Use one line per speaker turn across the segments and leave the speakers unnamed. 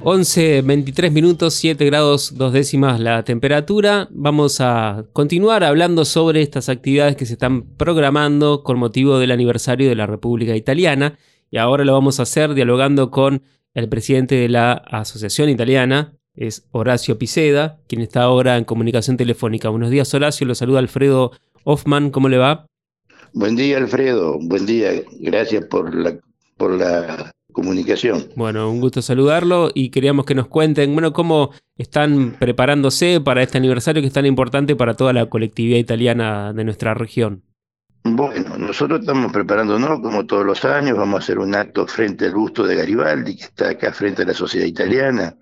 11, 23 minutos, 7 grados 2 décimas la temperatura. Vamos a continuar hablando sobre estas actividades que se están programando con motivo del aniversario de la República Italiana. Y ahora lo vamos a hacer dialogando con el presidente de la Asociación Italiana, es Horacio Piceda, quien está ahora en comunicación telefónica. Buenos días, Horacio. Lo saluda Alfredo Hoffman. ¿Cómo le va?
Buen día, Alfredo. Buen día. Gracias por la, por la comunicación.
Bueno, un gusto saludarlo y queríamos que nos cuenten, bueno, cómo están preparándose para este aniversario que es tan importante para toda la colectividad italiana de nuestra región.
Bueno, nosotros estamos preparándonos como todos los años, vamos a hacer un acto frente al busto de Garibaldi, que está acá frente a la Sociedad Italiana,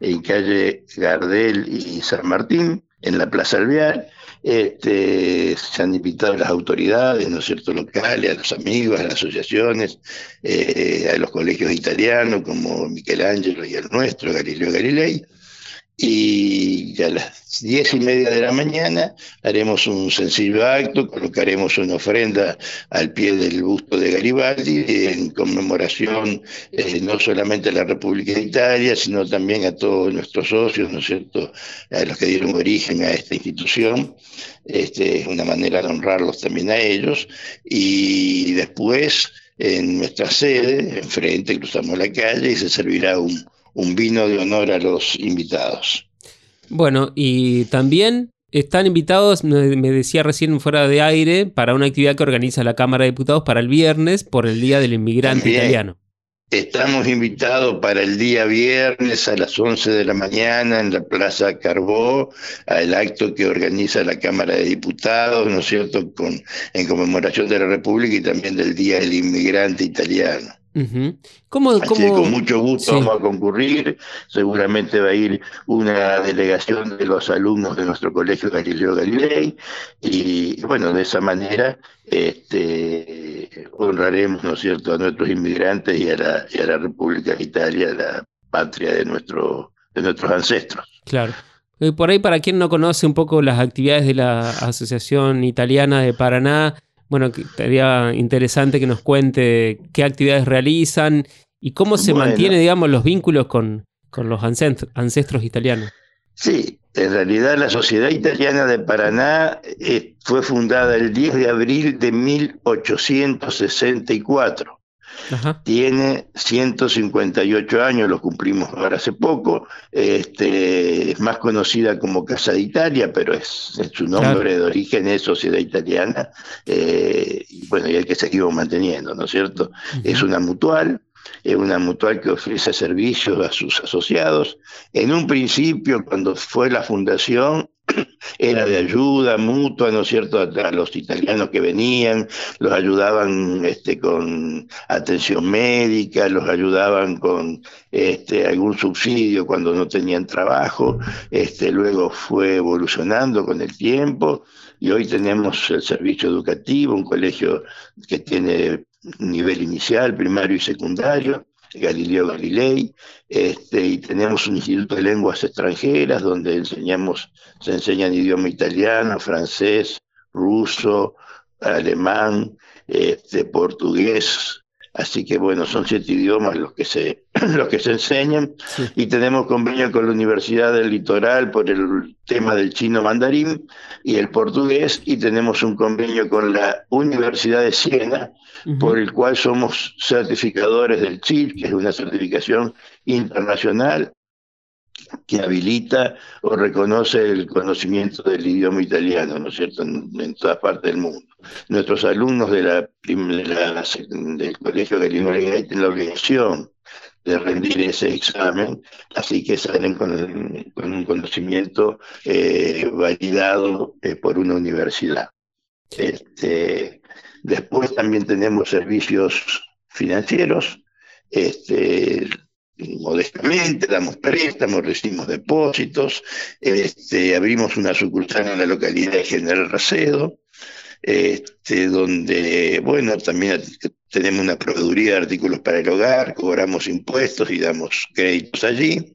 en calle Gardel y San Martín, en la Plaza Alvear. Este, se han invitado a las autoridades, ¿no es cierto?, locales, a los amigos, a las asociaciones, eh, a los colegios italianos como Michelangelo y el nuestro, Galileo Galilei y a las diez y media de la mañana haremos un sencillo acto, colocaremos una ofrenda al pie del busto de Garibaldi en conmemoración eh, no solamente a la República de Italia, sino también a todos nuestros socios, ¿no es cierto?, a los que dieron origen a esta institución. Este, es una manera de honrarlos también a ellos. Y después, en nuestra sede, enfrente, cruzamos la calle y se servirá un un vino de honor a los invitados.
Bueno, y también están invitados, me decía recién fuera de aire, para una actividad que organiza la Cámara de Diputados para el viernes por el Día del Inmigrante Italiano.
Estamos invitados para el día viernes a las 11 de la mañana en la Plaza Carbó, al acto que organiza la Cámara de Diputados, ¿no es cierto?, Con, en conmemoración de la República y también del Día del Inmigrante Italiano.
¿Cómo,
con mucho gusto vamos a concurrir. Seguramente va a ir una delegación de los alumnos de nuestro colegio Galileo Galilei. Y bueno, de esa manera este, honraremos, ¿no es cierto?, a nuestros inmigrantes y a la, y a la República de Italia, la patria de, nuestro, de nuestros ancestros.
Claro. Eh, por ahí, para quien no conoce un poco las actividades de la Asociación Italiana de Paraná, bueno, sería interesante que nos cuente qué actividades realizan y cómo se mantiene, digamos, los vínculos con, con los ancestros, italianos.
Sí, en realidad la Sociedad Italiana de Paraná eh, fue fundada el 10 de abril de 1864. Tiene 158 años, lo cumplimos ahora hace poco. Este, es más conocida como Casa de Italia, pero es, su nombre de origen es Sociedad Italiana. Eh, y bueno, y el que seguimos manteniendo, ¿no es cierto? Es una mutual es una mutual que ofrece servicios a sus asociados. En un principio, cuando fue la fundación, era de ayuda mutua, ¿no es cierto?, a, los italianos que venían, los ayudaban este, con atención médica, los ayudaban con este, algún subsidio cuando no tenían trabajo, este, luego fue evolucionando con el tiempo y hoy tenemos el servicio educativo, un colegio que tiene nivel inicial, primario y secundario, Galileo Galilei, este, y tenemos un instituto de lenguas extranjeras donde enseñamos, se enseñan idioma italiano, francés, ruso, alemán, este, portugués, Así que bueno, son siete idiomas los que se, los que se enseñan. Y tenemos convenio con la Universidad del Litoral por el tema del chino mandarín y el portugués y tenemos un convenio con la Universidad de Siena por el cual somos certificadores del CHIL, que es una certificación internacional que habilita o reconoce el conocimiento del idioma italiano, ¿no es cierto?, en, todas partes del mundo. Nuestros alumnos de la, del Colegio Galileo tienen la obligación de rendir ese examen, así que salen con, un conocimiento eh, validado eh, por una universidad. Este, después también tenemos servicios financieros, este, modestamente, damos préstamos, recibimos depósitos, este, abrimos una sucursal en la localidad de General Racedo, este, donde, bueno, también tenemos una proveeduría de artículos para el hogar, cobramos impuestos y damos créditos allí.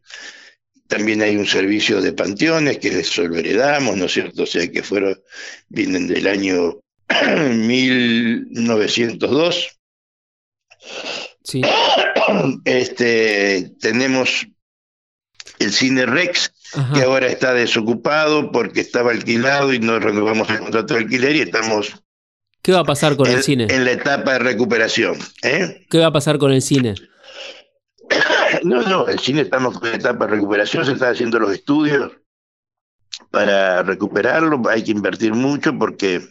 También hay un servicio de panteones que heredamos, ¿no es cierto? O sea, que fueron, vienen del año 1902. Sí. Este, tenemos el Cine Rex, que ahora está desocupado porque estaba alquilado y no renovamos el contrato de alquiler y estamos...
¿Qué va a pasar con el cine?
En la etapa de recuperación. ¿eh?
¿Qué va a pasar con el cine?
No, no, el cine estamos en etapa de recuperación, se están haciendo los estudios para recuperarlo, hay que invertir mucho porque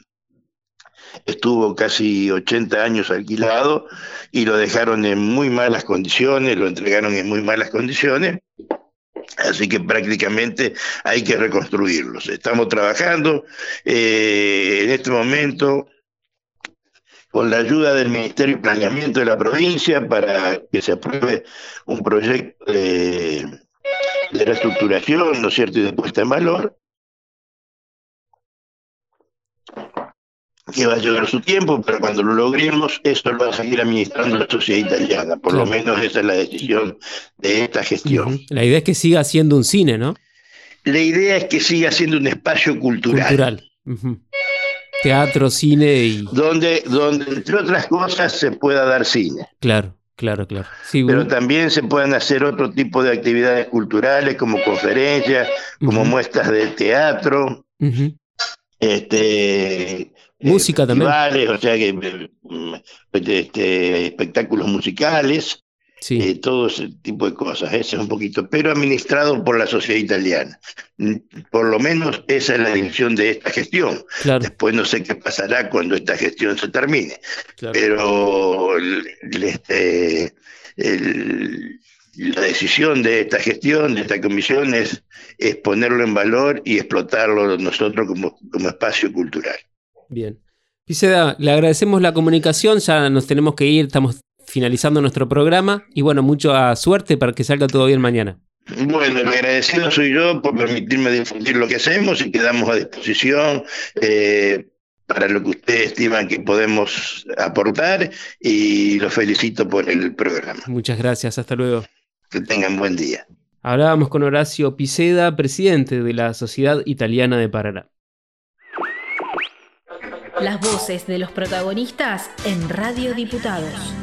estuvo casi 80 años alquilado y lo dejaron en muy malas condiciones, lo entregaron en muy malas condiciones. Así que prácticamente hay que reconstruirlos. Estamos trabajando eh, en este momento con la ayuda del Ministerio de Planeamiento de la provincia para que se apruebe un proyecto de, de reestructuración, ¿no es cierto?, y de puesta en valor, que va a llevar su tiempo, pero cuando lo logremos, esto lo va a seguir administrando la sociedad italiana. Por lo menos esa es la decisión de esta gestión.
La idea es que siga siendo un cine, ¿no?
La idea es que siga siendo un espacio cultural. Cultural.
Teatro, cine y...
Donde, donde, entre otras cosas, se pueda dar cine.
Claro, claro, claro.
Pero también se pueden hacer otro tipo de actividades culturales, como conferencias, como muestras de teatro. Este,
Música también.
O sea que mm, este, espectáculos musicales, sí. Eh, todo ese tipo de cosas, ese es un poquito, pero administrado por la sociedad italiana. Mm, por lo menos esa es la dirección de esta gestión. Después no sé qué pasará cuando esta gestión se termine. Pero este, la decisión de esta gestión, de esta comisión, es, es ponerlo en valor y explotarlo nosotros como, como espacio cultural.
Bien. Piseda, le agradecemos la comunicación, ya nos tenemos que ir, estamos finalizando nuestro programa y bueno, mucha suerte para que salga todo bien mañana.
Bueno, el agradecido soy yo por permitirme difundir lo que hacemos y quedamos a disposición eh, para lo que ustedes estiman que podemos aportar y los felicito por el programa.
Muchas gracias, hasta luego.
Que tengan buen día.
Hablábamos con Horacio Piseda, presidente de la Sociedad Italiana de Paraná.
Las voces de los protagonistas en Radio Diputados.